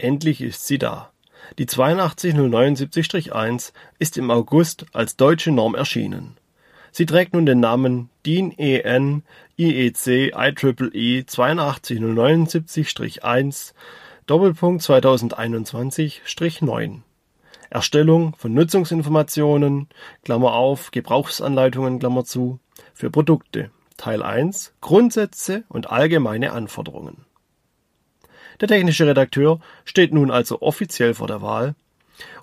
Endlich ist sie da. Die 82079-1 ist im August als deutsche Norm erschienen. Sie trägt nun den Namen DIN EN IEC IEEE 82079-1 Doppelpunkt 2021-9. Erstellung von Nutzungsinformationen Klammer auf, Gebrauchsanleitungen Klammer zu, für Produkte Teil 1 Grundsätze und allgemeine Anforderungen der technische Redakteur steht nun also offiziell vor der Wahl,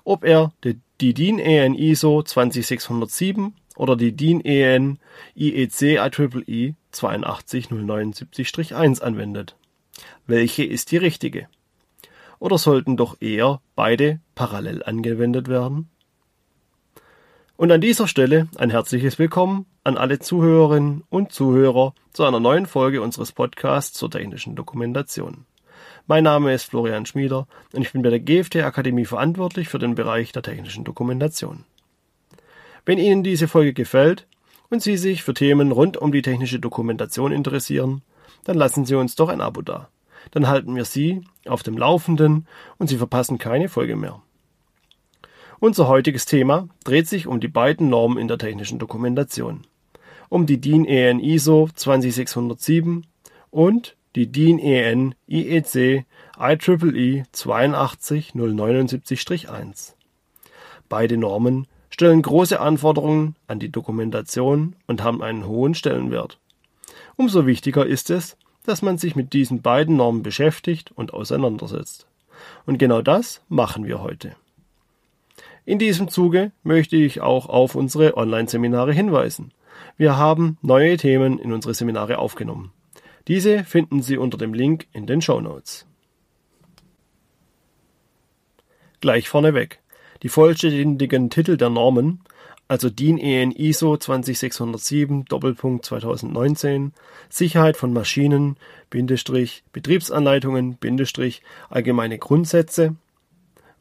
ob er die DIN EN ISO 20607 oder die DIN EN IEC IEEE 82079-1 anwendet. Welche ist die richtige? Oder sollten doch eher beide parallel angewendet werden? Und an dieser Stelle ein herzliches Willkommen an alle Zuhörerinnen und Zuhörer zu einer neuen Folge unseres Podcasts zur technischen Dokumentation. Mein Name ist Florian Schmieder und ich bin bei der GFT Akademie verantwortlich für den Bereich der technischen Dokumentation. Wenn Ihnen diese Folge gefällt und Sie sich für Themen rund um die technische Dokumentation interessieren, dann lassen Sie uns doch ein Abo da. Dann halten wir Sie auf dem Laufenden und Sie verpassen keine Folge mehr. Unser heutiges Thema dreht sich um die beiden Normen in der technischen Dokumentation. Um die DIN EN ISO 20607 und die DIN EN IEC IEEE 82079-1. Beide Normen stellen große Anforderungen an die Dokumentation und haben einen hohen Stellenwert. Umso wichtiger ist es, dass man sich mit diesen beiden Normen beschäftigt und auseinandersetzt. Und genau das machen wir heute. In diesem Zuge möchte ich auch auf unsere Online-Seminare hinweisen. Wir haben neue Themen in unsere Seminare aufgenommen. Diese finden Sie unter dem Link in den Show Notes. Gleich vorneweg. Die vollständigen Titel der Normen, also DIN EN ISO 20607 Doppelpunkt 2019, Sicherheit von Maschinen, Bindestrich, Betriebsanleitungen, Bindestrich, allgemeine Grundsätze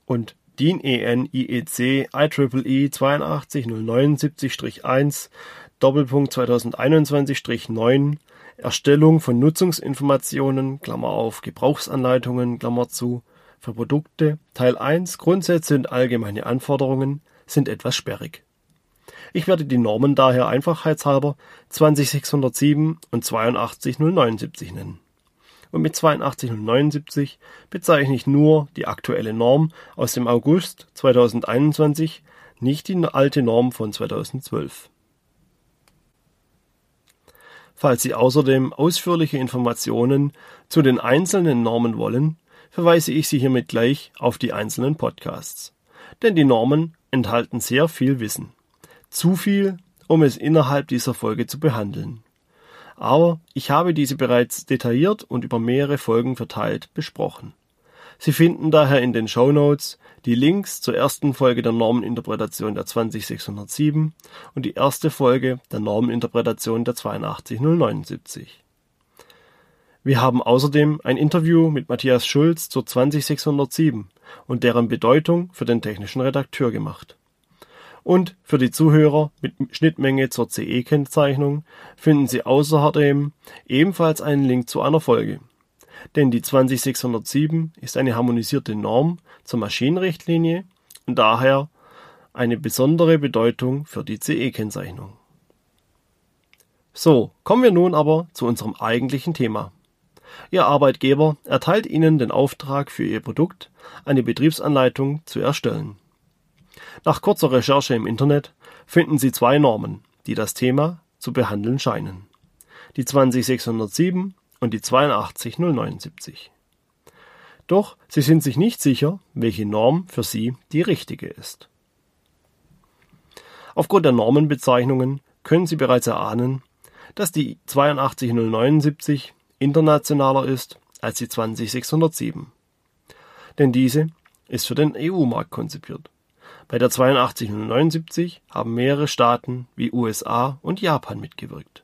und DIN EN IEC IEEE 82079-1 Doppelpunkt 2021-9 Erstellung von Nutzungsinformationen Klammer auf (Gebrauchsanleitungen) Klammer zu für Produkte Teil 1 Grundsätze und allgemeine Anforderungen sind etwas sperrig. Ich werde die Normen daher einfachheitshalber 20607 und 82079 nennen. Und mit 82079 bezeichne ich nur die aktuelle Norm aus dem August 2021, nicht die alte Norm von 2012 Falls Sie außerdem ausführliche Informationen zu den einzelnen Normen wollen, verweise ich Sie hiermit gleich auf die einzelnen Podcasts. Denn die Normen enthalten sehr viel Wissen. Zu viel, um es innerhalb dieser Folge zu behandeln. Aber ich habe diese bereits detailliert und über mehrere Folgen verteilt besprochen. Sie finden daher in den Show Notes die Links zur ersten Folge der Normeninterpretation der 20607 und die erste Folge der Normeninterpretation der 82079. Wir haben außerdem ein Interview mit Matthias Schulz zur 20607 und deren Bedeutung für den technischen Redakteur gemacht. Und für die Zuhörer mit Schnittmenge zur CE-Kennzeichnung finden Sie außerdem ebenfalls einen Link zu einer Folge denn die 20607 ist eine harmonisierte Norm zur Maschinenrichtlinie und daher eine besondere Bedeutung für die CE-Kennzeichnung. So, kommen wir nun aber zu unserem eigentlichen Thema. Ihr Arbeitgeber erteilt Ihnen den Auftrag für Ihr Produkt, eine Betriebsanleitung zu erstellen. Nach kurzer Recherche im Internet finden Sie zwei Normen, die das Thema zu behandeln scheinen. Die 20607 und die 82079. Doch sie sind sich nicht sicher, welche Norm für sie die richtige ist. Aufgrund der Normenbezeichnungen können Sie bereits erahnen, dass die 82079 internationaler ist als die 20607. Denn diese ist für den EU-Markt konzipiert. Bei der 82079 haben mehrere Staaten wie USA und Japan mitgewirkt.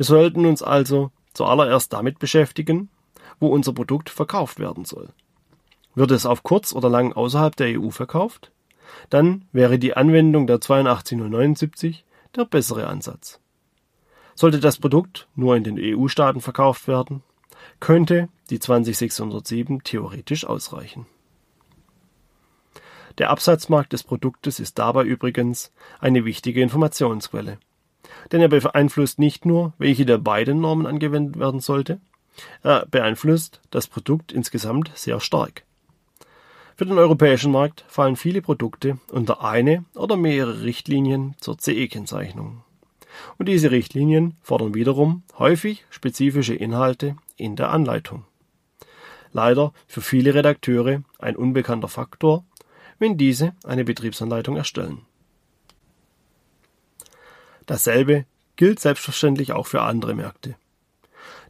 Wir sollten uns also zuallererst damit beschäftigen, wo unser Produkt verkauft werden soll. Wird es auf kurz oder lang außerhalb der EU verkauft? Dann wäre die Anwendung der 82079 der bessere Ansatz. Sollte das Produkt nur in den EU-Staaten verkauft werden, könnte die 20607 theoretisch ausreichen. Der Absatzmarkt des Produktes ist dabei übrigens eine wichtige Informationsquelle. Denn er beeinflusst nicht nur, welche der beiden Normen angewendet werden sollte, er beeinflusst das Produkt insgesamt sehr stark. Für den europäischen Markt fallen viele Produkte unter eine oder mehrere Richtlinien zur CE-Kennzeichnung. Und diese Richtlinien fordern wiederum häufig spezifische Inhalte in der Anleitung. Leider für viele Redakteure ein unbekannter Faktor, wenn diese eine Betriebsanleitung erstellen. Dasselbe gilt selbstverständlich auch für andere Märkte.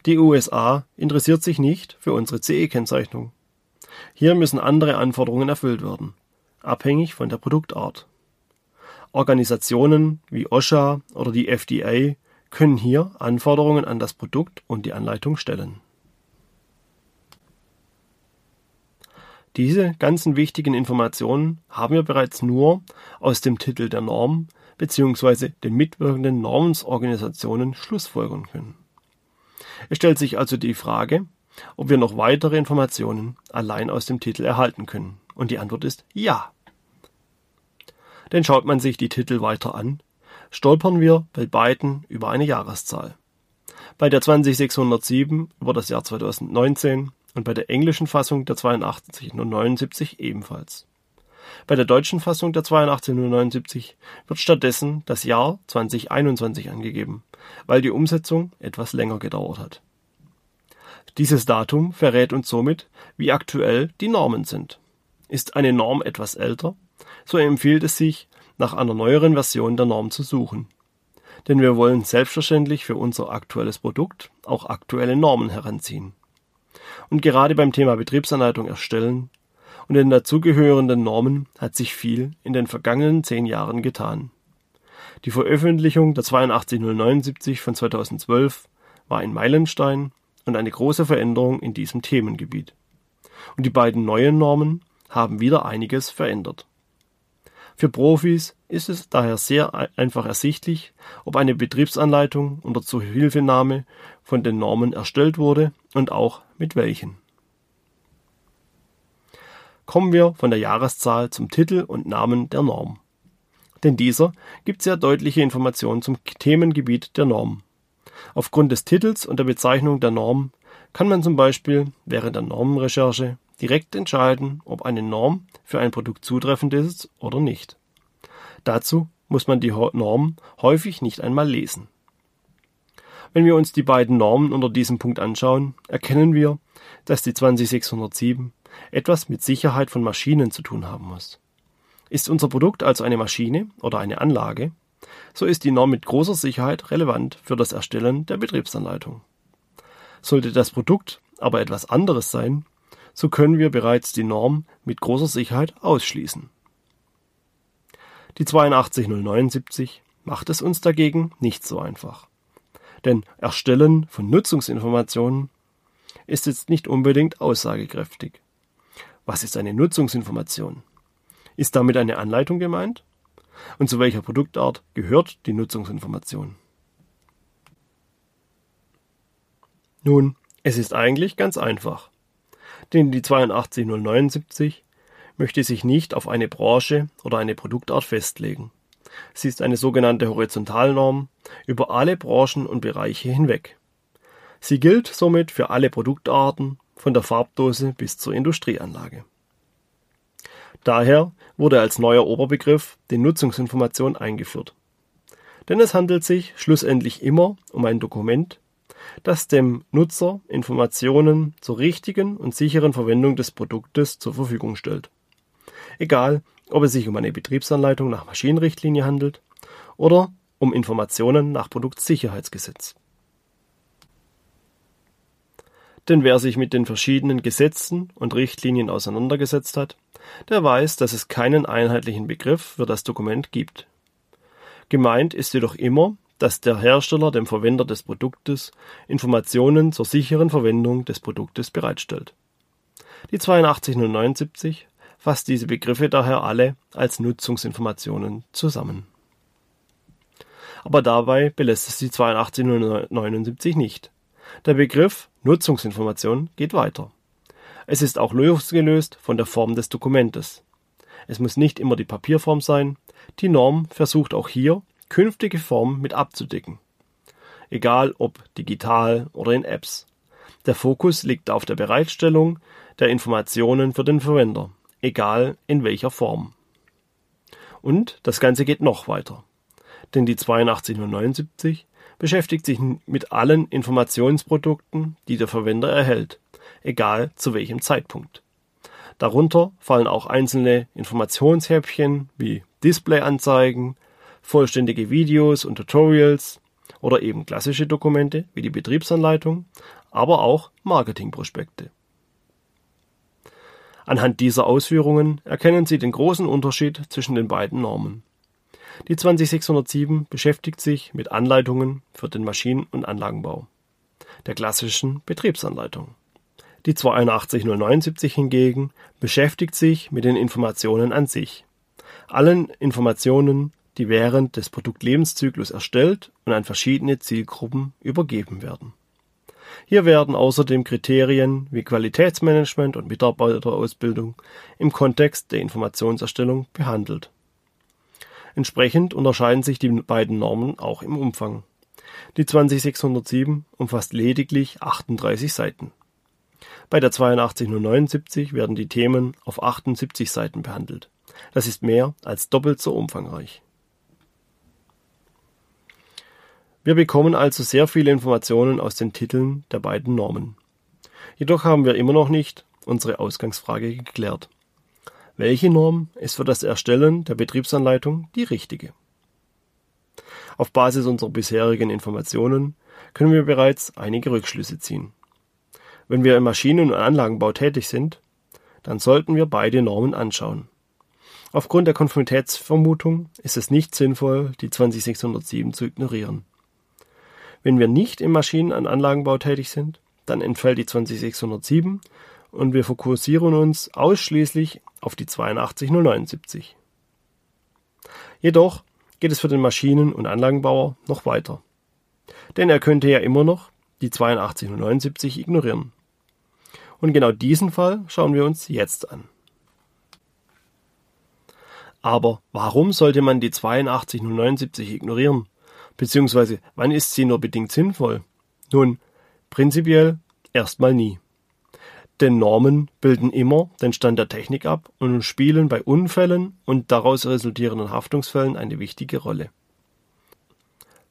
Die USA interessiert sich nicht für unsere CE-Kennzeichnung. Hier müssen andere Anforderungen erfüllt werden, abhängig von der Produktart. Organisationen wie OSHA oder die FDA können hier Anforderungen an das Produkt und die Anleitung stellen. Diese ganzen wichtigen Informationen haben wir bereits nur aus dem Titel der Norm bzw. den mitwirkenden Normensorganisationen schlussfolgern können. Es stellt sich also die Frage, ob wir noch weitere Informationen allein aus dem Titel erhalten können. Und die Antwort ist ja. Denn schaut man sich die Titel weiter an, stolpern wir bei beiden über eine Jahreszahl. Bei der 20607 über das Jahr 2019 und bei der englischen Fassung der 82079 ebenfalls. Bei der deutschen Fassung der 82079 wird stattdessen das Jahr 2021 angegeben, weil die Umsetzung etwas länger gedauert hat. Dieses Datum verrät uns somit, wie aktuell die Normen sind. Ist eine Norm etwas älter, so empfiehlt es sich, nach einer neueren Version der Norm zu suchen. Denn wir wollen selbstverständlich für unser aktuelles Produkt auch aktuelle Normen heranziehen. Und gerade beim Thema Betriebsanleitung erstellen und den dazugehörenden Normen hat sich viel in den vergangenen zehn Jahren getan. Die Veröffentlichung der 82079 von 2012 war ein Meilenstein und eine große Veränderung in diesem Themengebiet. Und die beiden neuen Normen haben wieder einiges verändert. Für Profis ist es daher sehr einfach ersichtlich, ob eine Betriebsanleitung unter Zuhilfenahme von den Normen erstellt wurde und auch mit welchen. Kommen wir von der Jahreszahl zum Titel und Namen der Norm. Denn dieser gibt sehr deutliche Informationen zum Themengebiet der Norm. Aufgrund des Titels und der Bezeichnung der Norm kann man zum Beispiel während der Normenrecherche direkt entscheiden, ob eine Norm für ein Produkt zutreffend ist oder nicht. Dazu muss man die Norm häufig nicht einmal lesen. Wenn wir uns die beiden Normen unter diesem Punkt anschauen, erkennen wir, dass die 20607 etwas mit Sicherheit von Maschinen zu tun haben muss. Ist unser Produkt also eine Maschine oder eine Anlage, so ist die Norm mit großer Sicherheit relevant für das Erstellen der Betriebsanleitung. Sollte das Produkt aber etwas anderes sein, so können wir bereits die Norm mit großer Sicherheit ausschließen. Die 82079 macht es uns dagegen nicht so einfach. Denn Erstellen von Nutzungsinformationen ist jetzt nicht unbedingt aussagekräftig. Was ist eine Nutzungsinformation? Ist damit eine Anleitung gemeint? Und zu welcher Produktart gehört die Nutzungsinformation? Nun, es ist eigentlich ganz einfach. Denn die 82079 möchte sich nicht auf eine Branche oder eine Produktart festlegen. Sie ist eine sogenannte Horizontalnorm über alle Branchen und Bereiche hinweg. Sie gilt somit für alle Produktarten, von der Farbdose bis zur Industrieanlage. Daher wurde als neuer Oberbegriff die Nutzungsinformation eingeführt. Denn es handelt sich schlussendlich immer um ein Dokument, das dem Nutzer Informationen zur richtigen und sicheren Verwendung des Produktes zur Verfügung stellt. Egal, ob es sich um eine Betriebsanleitung nach Maschinenrichtlinie handelt oder um Informationen nach Produktsicherheitsgesetz. Denn wer sich mit den verschiedenen Gesetzen und Richtlinien auseinandergesetzt hat, der weiß, dass es keinen einheitlichen Begriff für das Dokument gibt. Gemeint ist jedoch immer, dass der Hersteller dem Verwender des Produktes Informationen zur sicheren Verwendung des Produktes bereitstellt. Die 82079 fasst diese Begriffe daher alle als Nutzungsinformationen zusammen. Aber dabei belässt es die 82079 nicht. Der Begriff Nutzungsinformation geht weiter. Es ist auch losgelöst von der Form des Dokumentes. Es muss nicht immer die Papierform sein. Die Norm versucht auch hier, künftige Formen mit abzudecken. Egal ob digital oder in Apps. Der Fokus liegt auf der Bereitstellung der Informationen für den Verwender, egal in welcher Form. Und das Ganze geht noch weiter. Denn die 8279 beschäftigt sich mit allen Informationsprodukten, die der Verwender erhält, egal zu welchem Zeitpunkt. Darunter fallen auch einzelne Informationshäppchen wie Displayanzeigen, vollständige Videos und Tutorials oder eben klassische Dokumente wie die Betriebsanleitung, aber auch Marketingprospekte. Anhand dieser Ausführungen erkennen Sie den großen Unterschied zwischen den beiden Normen. Die 20607 beschäftigt sich mit Anleitungen für den Maschinen- und Anlagenbau, der klassischen Betriebsanleitung. Die 82079 hingegen beschäftigt sich mit den Informationen an sich. Allen Informationen, die während des Produktlebenszyklus erstellt und an verschiedene Zielgruppen übergeben werden. Hier werden außerdem Kriterien wie Qualitätsmanagement und Mitarbeiterausbildung im Kontext der Informationserstellung behandelt. Entsprechend unterscheiden sich die beiden Normen auch im Umfang. Die 20607 umfasst lediglich 38 Seiten. Bei der 82079 werden die Themen auf 78 Seiten behandelt. Das ist mehr als doppelt so umfangreich. Wir bekommen also sehr viele Informationen aus den Titeln der beiden Normen. Jedoch haben wir immer noch nicht unsere Ausgangsfrage geklärt. Welche Norm ist für das Erstellen der Betriebsanleitung die richtige? Auf Basis unserer bisherigen Informationen können wir bereits einige Rückschlüsse ziehen. Wenn wir im Maschinen- und Anlagenbau tätig sind, dann sollten wir beide Normen anschauen. Aufgrund der Konformitätsvermutung ist es nicht sinnvoll, die 20607 zu ignorieren. Wenn wir nicht im Maschinen- und Anlagenbau tätig sind, dann entfällt die 20607 und wir fokussieren uns ausschließlich auf die 82079. Jedoch geht es für den Maschinen- und Anlagenbauer noch weiter. Denn er könnte ja immer noch die 8279 ignorieren. Und genau diesen Fall schauen wir uns jetzt an. Aber warum sollte man die 8279 ignorieren? Beziehungsweise wann ist sie nur bedingt sinnvoll? Nun, prinzipiell erstmal nie. Denn Normen bilden immer den Stand der Technik ab und spielen bei Unfällen und daraus resultierenden Haftungsfällen eine wichtige Rolle.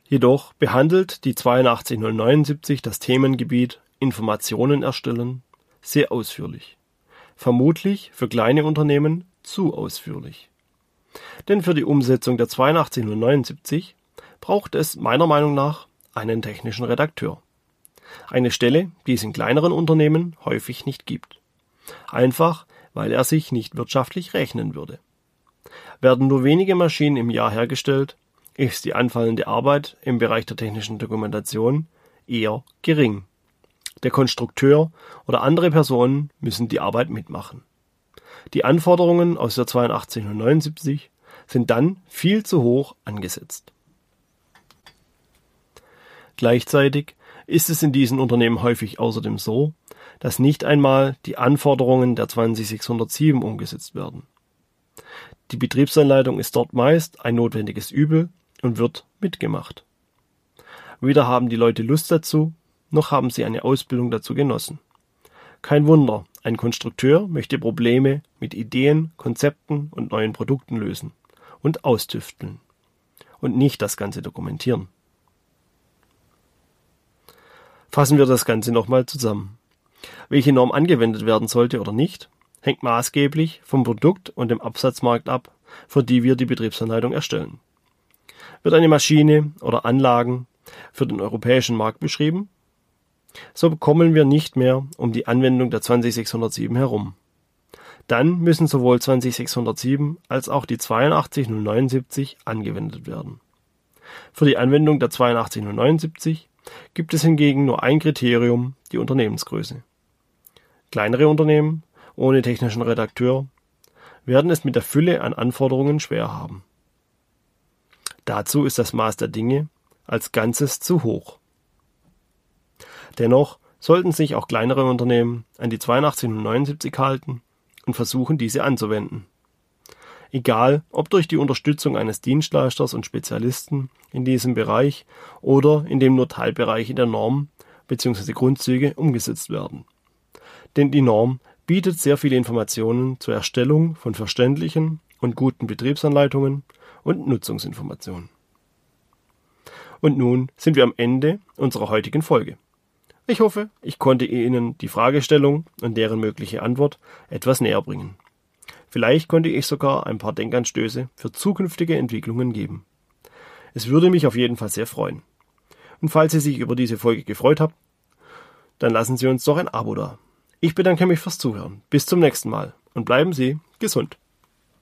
Jedoch behandelt die 82079 das Themengebiet Informationen erstellen, sehr ausführlich. Vermutlich für kleine Unternehmen zu ausführlich. Denn für die Umsetzung der 82079 braucht es meiner Meinung nach einen technischen Redakteur. Eine Stelle, die es in kleineren Unternehmen häufig nicht gibt. Einfach, weil er sich nicht wirtschaftlich rechnen würde. Werden nur wenige Maschinen im Jahr hergestellt, ist die anfallende Arbeit im Bereich der technischen Dokumentation eher gering. Der Konstrukteur oder andere Personen müssen die Arbeit mitmachen. Die Anforderungen aus der 82 und 79 sind dann viel zu hoch angesetzt. Gleichzeitig ist es in diesen Unternehmen häufig außerdem so, dass nicht einmal die Anforderungen der 20607 umgesetzt werden. Die Betriebsanleitung ist dort meist ein notwendiges Übel und wird mitgemacht. Weder haben die Leute Lust dazu, noch haben sie eine Ausbildung dazu genossen. Kein Wunder, ein Konstrukteur möchte Probleme mit Ideen, Konzepten und neuen Produkten lösen und austüfteln und nicht das Ganze dokumentieren. Fassen wir das Ganze nochmal zusammen. Welche Norm angewendet werden sollte oder nicht, hängt maßgeblich vom Produkt und dem Absatzmarkt ab, für die wir die Betriebsanleitung erstellen. Wird eine Maschine oder Anlagen für den europäischen Markt beschrieben, so kommen wir nicht mehr um die Anwendung der 20607 herum. Dann müssen sowohl 20607 als auch die 82079 angewendet werden. Für die Anwendung der 82079 gibt es hingegen nur ein Kriterium, die Unternehmensgröße. Kleinere Unternehmen ohne technischen Redakteur werden es mit der Fülle an Anforderungen schwer haben. Dazu ist das Maß der Dinge als Ganzes zu hoch. Dennoch sollten sich auch kleinere Unternehmen an die 8279 halten und versuchen, diese anzuwenden. Egal, ob durch die Unterstützung eines Dienstleisters und Spezialisten in diesem Bereich oder indem nur Teilbereiche der Norm bzw. Grundzüge umgesetzt werden. Denn die Norm bietet sehr viele Informationen zur Erstellung von verständlichen und guten Betriebsanleitungen und Nutzungsinformationen. Und nun sind wir am Ende unserer heutigen Folge. Ich hoffe, ich konnte Ihnen die Fragestellung und deren mögliche Antwort etwas näher bringen. Vielleicht konnte ich sogar ein paar Denkanstöße für zukünftige Entwicklungen geben. Es würde mich auf jeden Fall sehr freuen. Und falls Sie sich über diese Folge gefreut haben, dann lassen Sie uns doch ein Abo da. Ich bedanke mich fürs Zuhören. Bis zum nächsten Mal und bleiben Sie gesund.